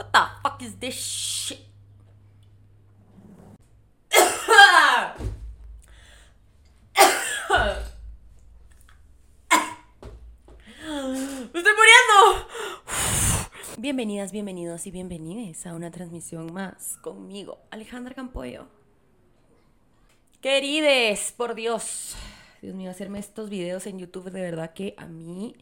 What the fuck is this shit? ¡Me estoy muriendo! Bienvenidas, bienvenidos y bienvenidas a una transmisión más conmigo, Alejandra Campoyo. Querides, por Dios. Dios mío, hacerme estos videos en YouTube de verdad que a mí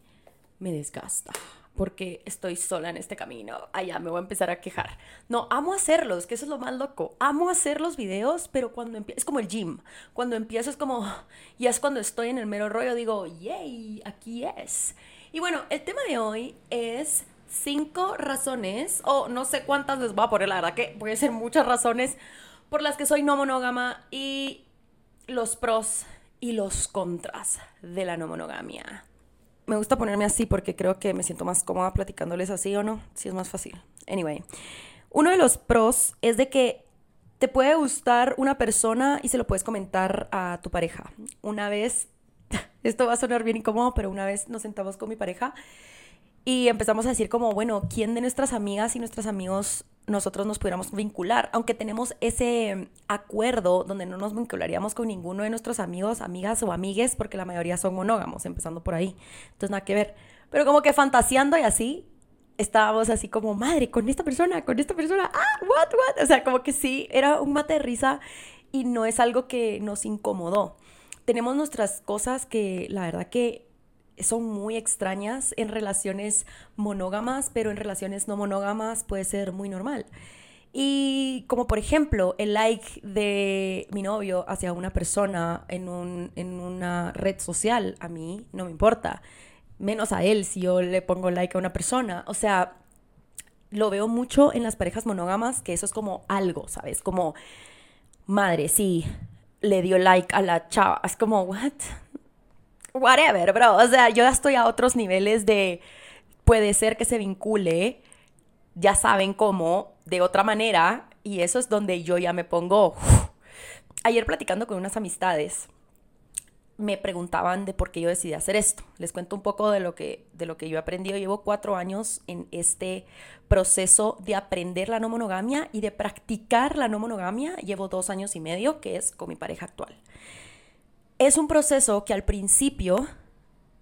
me desgasta. Porque estoy sola en este camino. Allá me voy a empezar a quejar. No, amo hacerlos, que eso es lo más loco. Amo hacer los videos, pero cuando empiezo, es como el gym. Cuando empiezo es como, y es cuando estoy en el mero rollo, digo, yay, aquí es. Y bueno, el tema de hoy es cinco razones, o no sé cuántas les voy a poner, la verdad que puede ser muchas razones por las que soy no monógama y los pros y los contras de la no monogamia. Me gusta ponerme así porque creo que me siento más cómoda platicándoles así o no, si es más fácil. Anyway, uno de los pros es de que te puede gustar una persona y se lo puedes comentar a tu pareja. Una vez, esto va a sonar bien incómodo, pero una vez nos sentamos con mi pareja y empezamos a decir como, bueno, ¿quién de nuestras amigas y nuestros amigos nosotros nos pudiéramos vincular? Aunque tenemos ese acuerdo donde no nos vincularíamos con ninguno de nuestros amigos, amigas o amigues, porque la mayoría son monógamos, empezando por ahí. Entonces, nada que ver. Pero como que fantaseando y así, estábamos así como, madre, con esta persona, con esta persona, ah, what, what. O sea, como que sí, era un mate de risa y no es algo que nos incomodó. Tenemos nuestras cosas que la verdad que son muy extrañas en relaciones monógamas, pero en relaciones no monógamas puede ser muy normal. Y como por ejemplo el like de mi novio hacia una persona en, un, en una red social, a mí no me importa. Menos a él si yo le pongo like a una persona. O sea, lo veo mucho en las parejas monógamas, que eso es como algo, ¿sabes? Como, madre, sí, le dio like a la chava. Es como, ¿what? Whatever, bro. O sea, yo ya estoy a otros niveles de puede ser que se vincule, ya saben cómo, de otra manera, y eso es donde yo ya me pongo. Ayer platicando con unas amistades, me preguntaban de por qué yo decidí hacer esto. Les cuento un poco de lo que, de lo que yo he aprendido. Llevo cuatro años en este proceso de aprender la no monogamia y de practicar la no monogamia. Llevo dos años y medio, que es con mi pareja actual es un proceso que al principio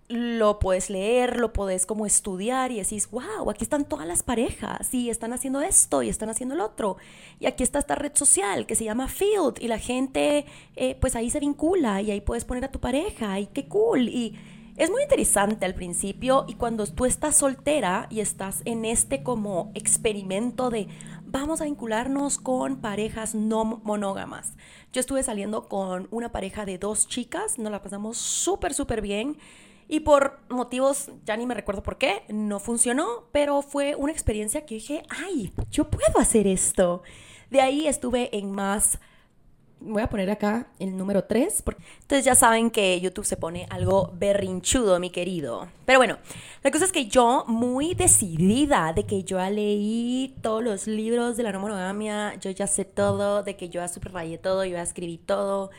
lo puedes leer, lo puedes como estudiar y decís, wow, aquí están todas las parejas y están haciendo esto y están haciendo el otro. Y aquí está esta red social que se llama Field y la gente eh, pues ahí se vincula y ahí puedes poner a tu pareja y qué cool. Y es muy interesante al principio y cuando tú estás soltera y estás en este como experimento de vamos a vincularnos con parejas no monógamas. Yo estuve saliendo con una pareja de dos chicas, nos la pasamos súper, súper bien. Y por motivos, ya ni me recuerdo por qué, no funcionó, pero fue una experiencia que dije, ay, yo puedo hacer esto. De ahí estuve en más voy a poner acá el número 3. Entonces ya saben que YouTube se pone algo berrinchudo, mi querido. Pero bueno, la cosa es que yo, muy decidida de que yo ya leí todos los libros de la no monogamia, yo ya sé todo, de que yo ya subrayé todo, yo ya escribí todo.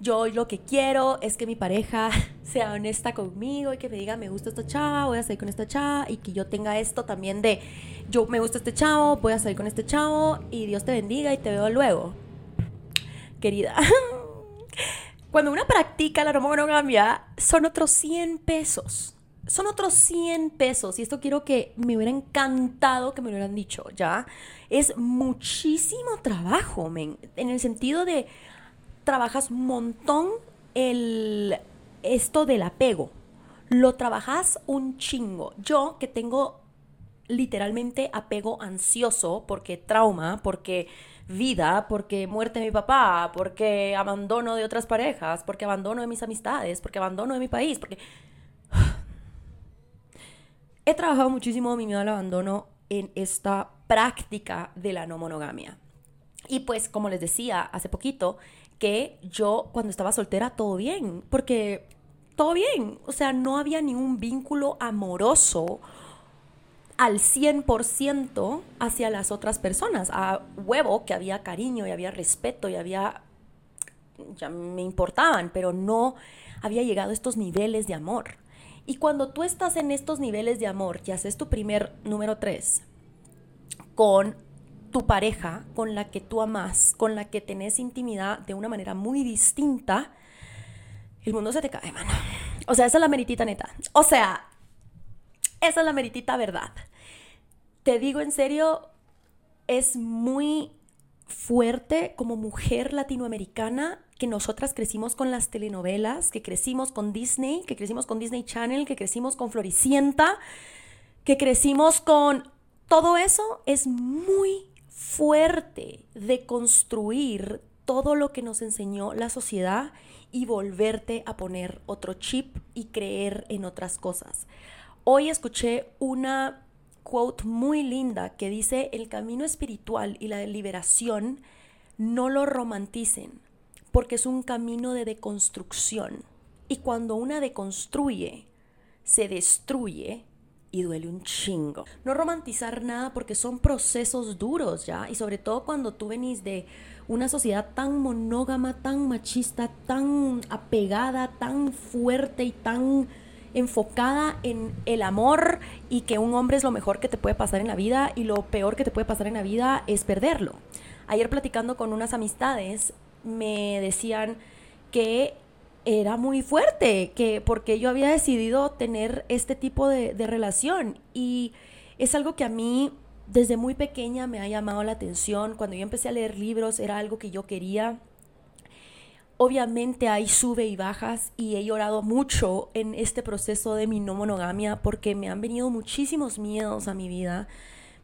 Yo lo que quiero es que mi pareja sea honesta conmigo y que me diga, me gusta esta chava, voy a salir con esta chava y que yo tenga esto también de, yo me gusta este chavo, voy a salir con este chavo y Dios te bendiga y te veo luego querida. Cuando una practica la no monogamia, son otros 100 pesos. Son otros 100 pesos. Y esto quiero que me hubiera encantado que me lo hubieran dicho, ¿ya? Es muchísimo trabajo, men. En el sentido de, trabajas un montón el, esto del apego. Lo trabajas un chingo. Yo que tengo literalmente apego ansioso porque trauma, porque vida, porque muerte de mi papá, porque abandono de otras parejas, porque abandono de mis amistades, porque abandono de mi país, porque... He trabajado muchísimo mi miedo al abandono en esta práctica de la no monogamia. Y pues, como les decía hace poquito, que yo cuando estaba soltera todo bien, porque todo bien, o sea, no había ningún vínculo amoroso al 100% hacia las otras personas. A huevo que había cariño y había respeto y había... ya me importaban, pero no había llegado a estos niveles de amor. Y cuando tú estás en estos niveles de amor y haces tu primer número 3, con tu pareja, con la que tú amas, con la que tenés intimidad de una manera muy distinta, el mundo se te cae, mano. O sea, esa es la meritita neta. O sea, esa es la meritita verdad. Te digo en serio, es muy fuerte como mujer latinoamericana que nosotras crecimos con las telenovelas, que crecimos con Disney, que crecimos con Disney Channel, que crecimos con Floricienta, que crecimos con todo eso, es muy fuerte de construir todo lo que nos enseñó la sociedad y volverte a poner otro chip y creer en otras cosas. Hoy escuché una quote muy linda que dice, el camino espiritual y la liberación no lo romanticen, porque es un camino de deconstrucción. Y cuando una deconstruye, se destruye y duele un chingo. No romantizar nada porque son procesos duros ya, y sobre todo cuando tú venís de una sociedad tan monógama, tan machista, tan apegada, tan fuerte y tan enfocada en el amor y que un hombre es lo mejor que te puede pasar en la vida y lo peor que te puede pasar en la vida es perderlo. Ayer platicando con unas amistades me decían que era muy fuerte, que porque yo había decidido tener este tipo de, de relación y es algo que a mí desde muy pequeña me ha llamado la atención. Cuando yo empecé a leer libros era algo que yo quería. Obviamente hay sube y bajas y he llorado mucho en este proceso de mi no monogamia porque me han venido muchísimos miedos a mi vida.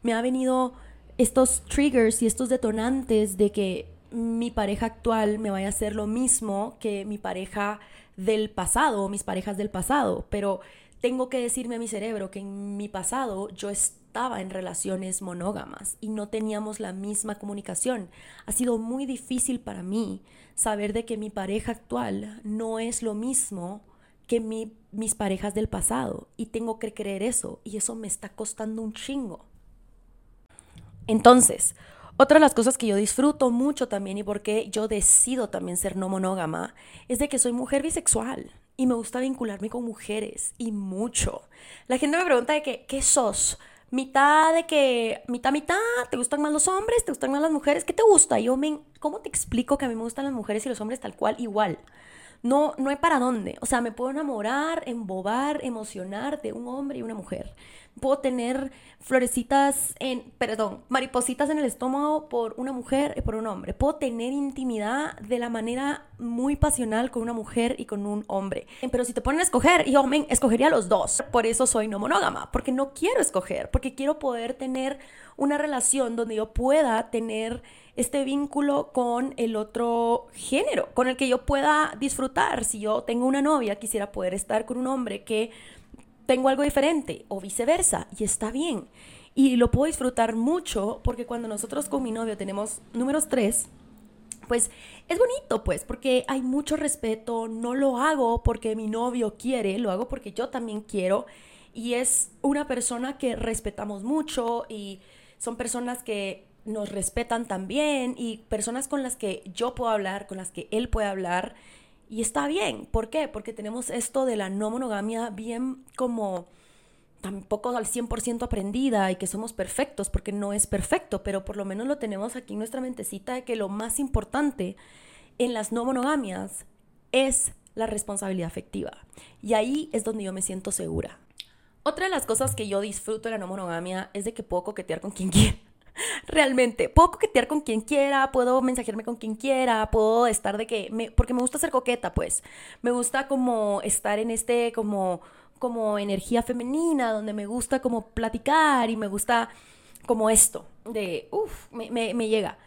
Me ha venido estos triggers y estos detonantes de que mi pareja actual me vaya a hacer lo mismo que mi pareja del pasado, mis parejas del pasado, pero tengo que decirme a mi cerebro que en mi pasado yo estaba en relaciones monógamas y no teníamos la misma comunicación. Ha sido muy difícil para mí saber de que mi pareja actual no es lo mismo que mis parejas del pasado y tengo que creer eso y eso me está costando un chingo. Entonces, otra de las cosas que yo disfruto mucho también y porque yo decido también ser no monógama es de que soy mujer bisexual y me gusta vincularme con mujeres y mucho. La gente me pregunta de que, ¿qué sos? Mitad de que, mitad, mitad, ¿te gustan más los hombres? ¿Te gustan más las mujeres? ¿Qué te gusta? Yo me, ¿cómo te explico que a mí me gustan las mujeres y los hombres tal cual igual? No, no hay para dónde. O sea, me puedo enamorar, embobar, emocionar de un hombre y una mujer puedo tener florecitas en, perdón, maripositas en el estómago por una mujer y por un hombre. Puedo tener intimidad de la manera muy pasional con una mujer y con un hombre. Pero si te ponen a escoger, yo me escogería los dos. Por eso soy no monógama, porque no quiero escoger, porque quiero poder tener una relación donde yo pueda tener este vínculo con el otro género, con el que yo pueda disfrutar. Si yo tengo una novia, quisiera poder estar con un hombre que tengo algo diferente o viceversa y está bien. Y lo puedo disfrutar mucho porque cuando nosotros con mi novio tenemos números tres, pues es bonito, pues, porque hay mucho respeto, no lo hago porque mi novio quiere, lo hago porque yo también quiero y es una persona que respetamos mucho y son personas que nos respetan también y personas con las que yo puedo hablar, con las que él puede hablar y está bien. ¿Por qué? Porque tenemos esto de la no monogamia bien como tampoco al 100% aprendida y que somos perfectos, porque no es perfecto, pero por lo menos lo tenemos aquí en nuestra mentecita de que lo más importante en las no monogamias es la responsabilidad afectiva. Y ahí es donde yo me siento segura. Otra de las cosas que yo disfruto de la no monogamia es de que puedo coquetear con quien quiera. Realmente, puedo coquetear con quien quiera, puedo mensajearme con quien quiera, puedo estar de que, porque me gusta ser coqueta, pues. Me gusta como estar en este, como, como energía femenina, donde me gusta como platicar y me gusta como esto, de, uff, me llega.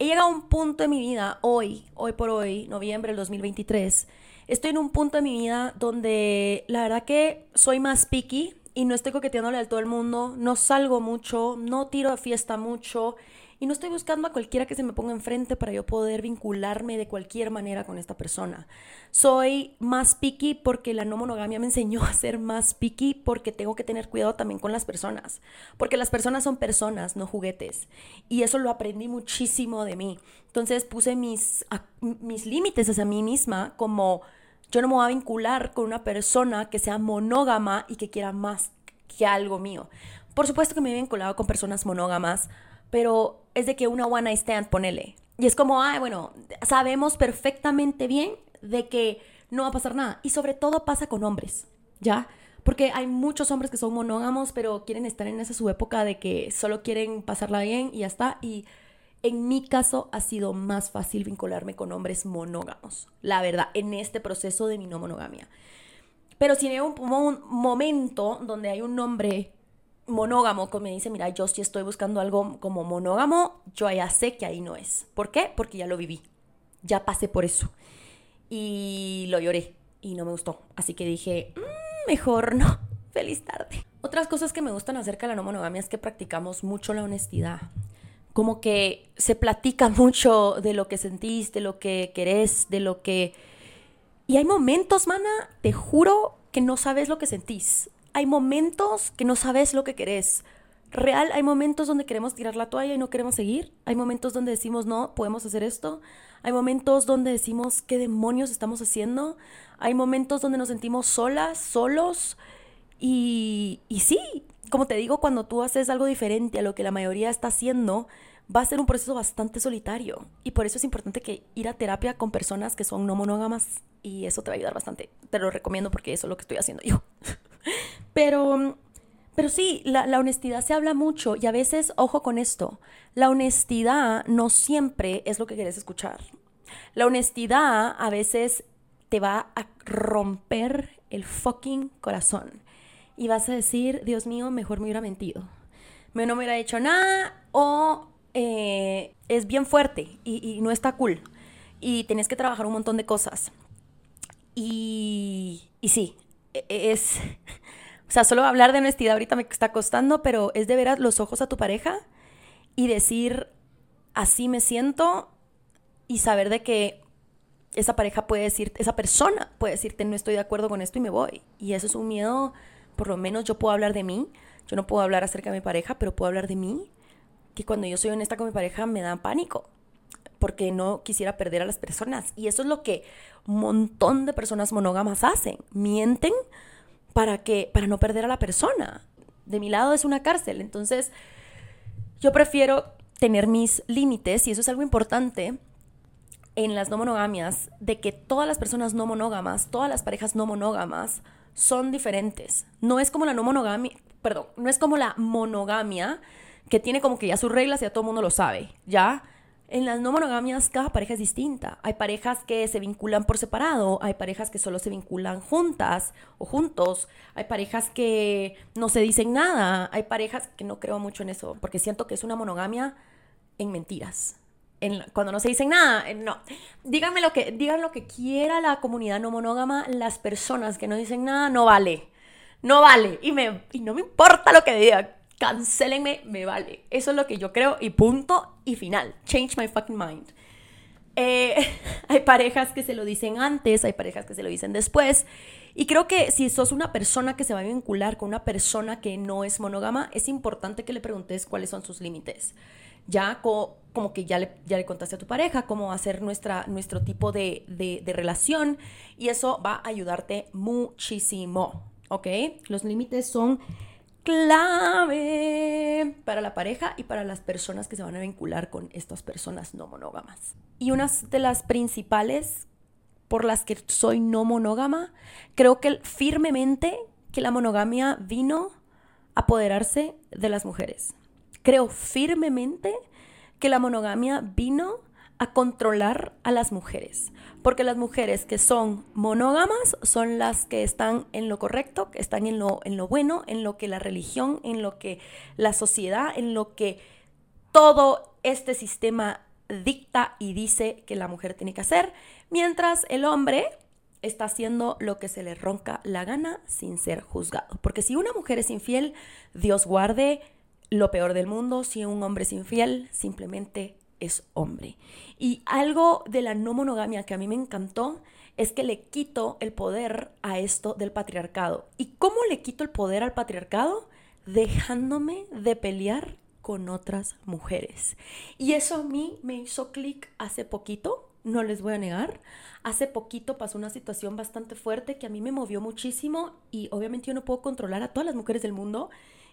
He llegado a un punto de mi vida, hoy, hoy por hoy, noviembre del 2023, estoy en un punto de mi vida donde la verdad que soy más picky, y no estoy coqueteándole a todo el mundo, no salgo mucho, no tiro de fiesta mucho y no estoy buscando a cualquiera que se me ponga enfrente para yo poder vincularme de cualquier manera con esta persona. Soy más picky porque la no monogamia me enseñó a ser más picky porque tengo que tener cuidado también con las personas, porque las personas son personas, no juguetes. Y eso lo aprendí muchísimo de mí. Entonces puse mis, mis límites hacia mí misma como yo no me voy a vincular con una persona que sea monógama y que quiera más que algo mío. Por supuesto que me he vinculado con personas monógamas pero es de que una one night stand, ponele. Y es como, ay, bueno, sabemos perfectamente bien de que no va a pasar nada. Y sobre todo pasa con hombres, ¿ya? Porque hay muchos hombres que son monógamos, pero quieren estar en esa su época de que solo quieren pasarla bien y ya está. Y en mi caso ha sido más fácil vincularme con hombres monógamos, la verdad, en este proceso de mi no monogamia. Pero si hay un, momento donde hay un hombre monógamo que me dice, mira, yo sí estoy buscando algo como monógamo, yo ya sé que ahí no es. ¿Por qué? Porque ya lo viví, ya pasé por eso. Y lo lloré y no me gustó. Así que dije, mm, mejor no. Feliz tarde. Otras cosas que me gustan acerca de la no monogamia es que practicamos mucho la honestidad. Como que se platica mucho de lo que sentís, de lo que querés, de lo que... Y hay momentos, mana, te juro que no sabes lo que sentís hay momentos que no sabes lo que querés. Real, hay momentos donde queremos tirar la toalla y no queremos seguir. Hay momentos donde decimos, no, podemos hacer esto. Hay momentos donde decimos, ¿qué demonios estamos haciendo? Hay momentos donde nos sentimos solas, solos. Y, y sí, como te digo, cuando tú haces algo diferente a lo que la mayoría está haciendo, va a ser un proceso bastante solitario. Y por eso es importante que ir a terapia con personas que son no monógamas y eso te va a ayudar bastante. Te lo recomiendo porque eso es lo que estoy haciendo yo. Pero, pero sí, la, la, honestidad se habla mucho y a veces, ojo con esto, la honestidad no siempre es lo que quieres escuchar. La honestidad a veces te va a romper el fucking corazón y vas a decir, Dios mío, mejor me hubiera mentido. Me no me hubiera hecho nada o eh, es bien fuerte y, y no está cool y tenés que trabajar un montón de cosas. Y, y sí, e, e, es, o sea, solo hablar de honestidad ahorita me está costando, pero es de ver los ojos a tu pareja y decir, así me siento y saber de que esa pareja puede decir, esa persona puede decirte, no estoy de acuerdo con esto y me voy. Y eso es un miedo, por lo menos yo puedo hablar de mí, yo no puedo hablar acerca de mi pareja, pero puedo hablar de mí, que cuando yo soy honesta con mi pareja me da pánico, porque no quisiera perder a las personas. Y eso es lo que un montón de personas monógamas hacen, mienten para que para no perder a la persona. De mi lado es una cárcel, entonces yo prefiero tener mis límites y eso es algo importante en las no monogamias de que todas las personas no monógamas, todas las parejas no monógamas son diferentes. No es como la no monogamia, perdón, no es como la monogamia que tiene como que ya sus reglas y ya todo el mundo lo sabe, ¿ya? En las no monogamias cada pareja es distinta. Hay parejas que se vinculan por separado, hay parejas que solo se vinculan juntas o juntos, hay parejas que no se dicen nada, hay parejas que no creo mucho en eso, porque siento que es una monogamia en mentiras. En, cuando no se dicen nada, no. Díganme lo que, digan lo que quiera la comunidad no monógama, las personas que no dicen nada, no vale. No vale. Y, me, y no me importa lo que digan cancelenme, me vale. Eso es lo que yo creo y punto y final. Change my fucking mind. Eh, hay parejas que se lo dicen antes, hay parejas que se lo dicen después. Y creo que si sos una persona que se va a vincular con una persona que no es monógama, es importante que le preguntes cuáles son sus límites. Ya como que ya le, ya le contaste a tu pareja cómo va a ser nuestra, nuestro tipo de, de, de relación y eso va a ayudarte muchísimo, ¿ok? Los límites son clave para la pareja y para las personas que se van a vincular con estas personas no monógamas. Y una de las principales por las que soy no monógama, creo que firmemente que la monogamia vino a apoderarse de las mujeres. Creo firmemente que la monogamia vino a controlar a las mujeres. Porque las mujeres que son monógamas son las que están en lo correcto, que están en lo, en lo bueno, en lo que la religión, en lo que la sociedad, en lo que todo este sistema dicta y dice que la mujer tiene que hacer, mientras el hombre está haciendo lo que se le ronca la gana sin ser juzgado. Porque si una mujer es infiel, Dios guarde lo peor del mundo. Si un hombre es infiel, simplemente es hombre. Y algo de la no monogamia que a mí me encantó es que le quito el poder a esto del patriarcado. ¿Y cómo le quito el poder al patriarcado? Dejándome de pelear con otras mujeres. Y eso a mí me hizo clic hace poquito, no les voy a negar. Hace poquito pasó una situación bastante fuerte que a mí me movió muchísimo y obviamente yo no puedo controlar a todas las mujeres del mundo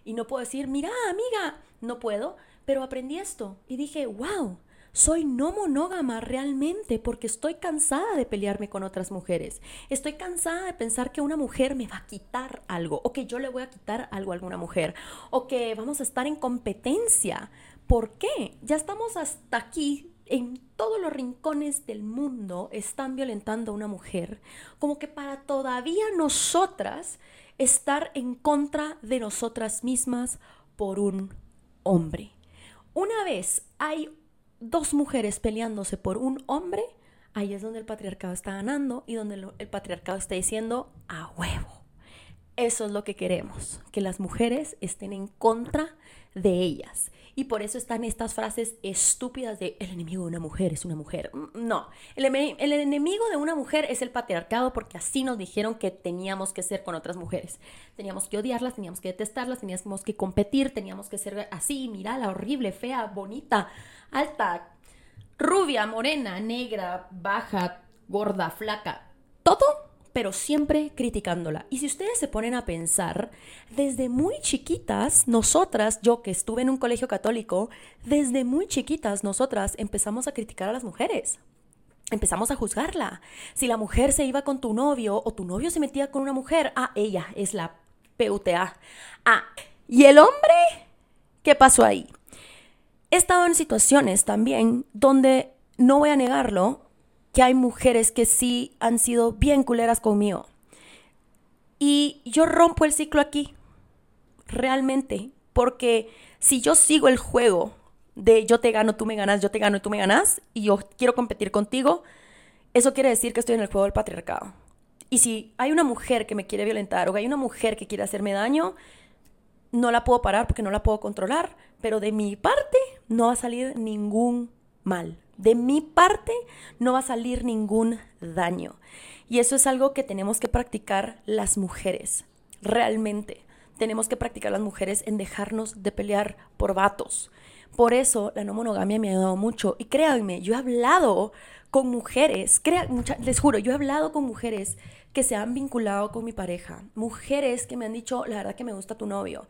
y no puedo decir, mira, amiga, no puedo, Pero aprendí esto y dije, wow, soy no monógama realmente porque estoy cansada de pelearme con otras mujeres. Estoy cansada de pensar que una mujer me va a quitar algo o que yo le voy a quitar algo a alguna mujer o que vamos a estar en competencia. ¿Por qué? Ya estamos hasta aquí. En todos los rincones del mundo están violentando a una mujer, como que para todavía nosotras estar en contra de nosotras mismas por un hombre. Una vez hay dos mujeres peleándose por un hombre, ahí es donde el patriarcado está ganando y donde el patriarcado está diciendo a huevo. Eso es lo que queremos, que las mujeres estén en contra de ellas. Y por eso están estas frases estúpidas de el enemigo de una mujer es una mujer. Mm, no, el, el, enemigo de una mujer es el patriarcado porque así nos dijeron que teníamos que ser con otras mujeres. Teníamos que odiarlas, teníamos que detestarlas, teníamos que competir, teníamos que ser así, mirala, horrible, fea, bonita, alta, rubia, morena, negra, baja, gorda, flaca. Todo pero siempre criticándola. Y si ustedes se ponen a pensar, desde muy chiquitas, nosotras, yo que estuve en un colegio católico, desde muy chiquitas nosotras empezamos a criticar a las mujeres. Empezamos a juzgarla. Si la mujer se iba con tu novio o tu novio se metía con una mujer, ah, ella es la PUTA. Ah, ¿y el hombre? ¿Qué pasó ahí? He estado en situaciones también donde, no voy a negarlo, que hay mujeres que sí han sido bien culeras conmigo. Y yo rompo el ciclo aquí, realmente, porque si yo sigo el juego de yo te gano, tú me ganas, yo te gano y tú me ganas, y yo quiero competir contigo, eso quiere decir que estoy en el juego del patriarcado. Y si hay una mujer que me quiere violentar o hay una mujer que quiere hacerme daño, no la puedo parar porque no la puedo controlar, pero de mi parte no va a salir ningún mal. De mi parte no va a salir ningún daño. Y eso es algo que tenemos que practicar las mujeres, realmente. Tenemos que practicar las mujeres en dejarnos de pelear por vatos. Por eso la no monogamia me ha ayudado mucho. Y créanme, yo he hablado con mujeres, les juro, yo he hablado con mujeres que se han vinculado con mi pareja. Mujeres que me han dicho, la verdad que me gusta tu novio.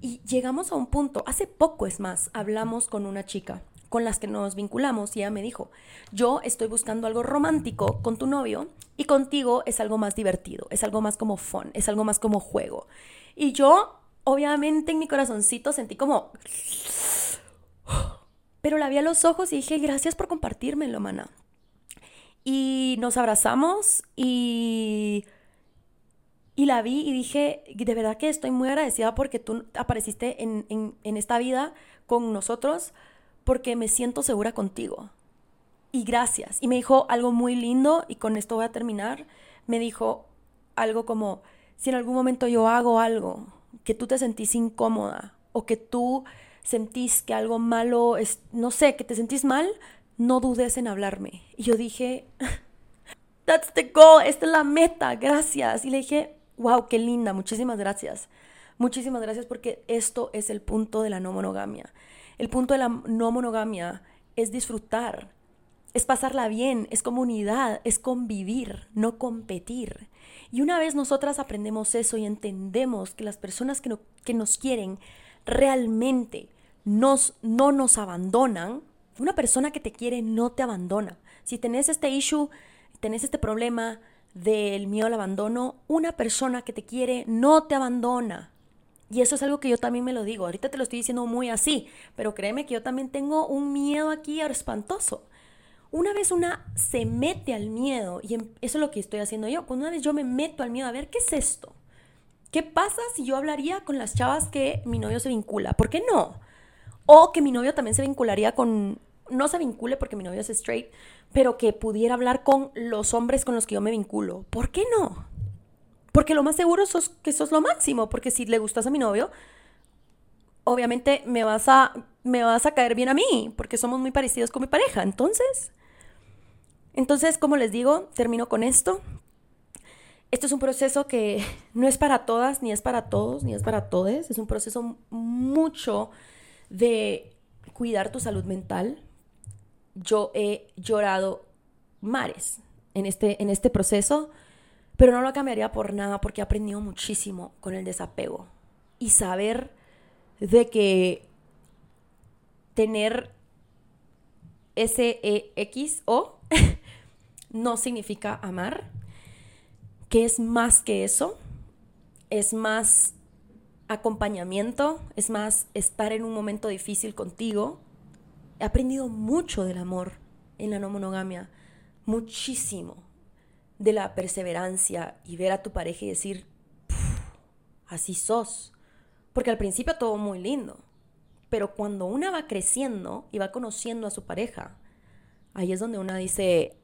Y llegamos a un punto, hace poco es más, hablamos con una chica con las que nos vinculamos y ella me dijo, yo estoy buscando algo romántico con tu novio y contigo es algo más divertido, es algo más como fun, es algo más como juego. Y yo, obviamente en mi corazoncito sentí como... Pero la vi a los ojos y dije, gracias por compartírmelo, mana. Y nos abrazamos y... Y la vi y dije, de verdad que estoy muy agradecida porque tú apareciste en, en, en esta vida con nosotros porque me siento segura contigo. Y gracias. Y me dijo algo muy lindo, y con esto voy a terminar. Me dijo algo como, si en algún momento yo hago algo que tú te sentís incómoda o que tú sentís que algo malo es, no sé, que te sentís mal, no dudes en hablarme. Y yo dije, that's the goal, esta es la meta, gracias. Y le dije, wow, qué linda, muchísimas gracias. Muchísimas gracias porque esto es el punto de la no monogamia. El punto de la no monogamia es disfrutar, es pasarla bien, es comunidad, es convivir, no competir. Y una vez nosotras aprendemos eso y entendemos que las personas que, nos quieren realmente nos, no nos abandonan, una persona que te quiere no te abandona. Si tenés este issue, tenés este problema del miedo al abandono, una persona que te quiere no te abandona. Y eso es algo que yo también me lo digo. Ahorita te lo estoy diciendo muy así, pero créeme que yo también tengo un miedo aquí espantoso. Una vez una se mete al miedo, y em, eso es lo que estoy haciendo yo, cuando una vez yo me meto al miedo, a ver, ¿qué es esto? ¿Qué pasa si yo hablaría con las chavas que mi novio se vincula? ¿Por qué no? O que mi novio también se vincularía con, no se vincule porque mi novio es straight, pero que pudiera hablar con los hombres con los que yo me vinculo. ¿Por qué no? Porque lo más seguro es que sos lo máximo, porque si le gustas a mi novio, obviamente me vas a, me vas a caer bien a mí, porque somos muy parecidos con mi pareja. Entonces, entonces, como les digo, termino con esto. Esto es un proceso que no es para todas, ni es para todos, ni es para todes. Es un proceso mucho de cuidar tu salud mental. Yo he llorado mares en este, en este proceso pero no lo cambiaría por nada porque he aprendido muchísimo con el desapego. Y saber de que tener S-E-X-O no significa amar, que es más que eso, es más acompañamiento, es más estar en un momento difícil contigo. He aprendido mucho del amor en la no monogamia, muchísimo de la perseverancia y ver a tu pareja y decir, así sos. Porque al principio todo muy lindo, pero cuando una va creciendo y va conociendo a su pareja, ahí es donde una dice,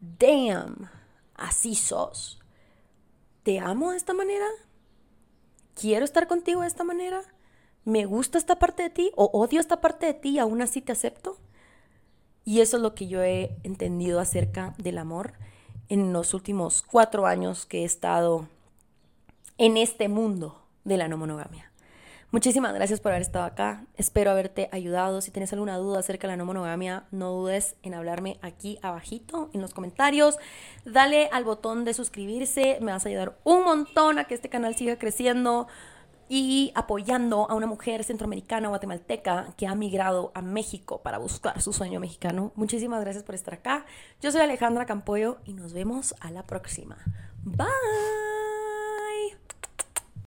damn, así sos. ¿Te amo de esta manera? ¿Quiero estar contigo de esta manera? ¿Me gusta esta parte de ti o odio esta parte de ti y aún así te acepto? Y eso es lo que yo he entendido acerca del amor en los últimos cuatro años que he estado en este mundo de la no monogamia. Muchísimas gracias por haber estado acá. Espero haberte ayudado. Si tienes alguna duda acerca de la no monogamia, no dudes en hablarme aquí abajito en los comentarios. Dale al botón de suscribirse. Me vas a ayudar un montón a que este canal siga creciendo y apoyando a una mujer centroamericana guatemalteca que ha migrado a México para buscar su sueño mexicano. Muchísimas gracias por estar acá. Yo soy Alejandra Campoyo y nos vemos a la próxima. Bye.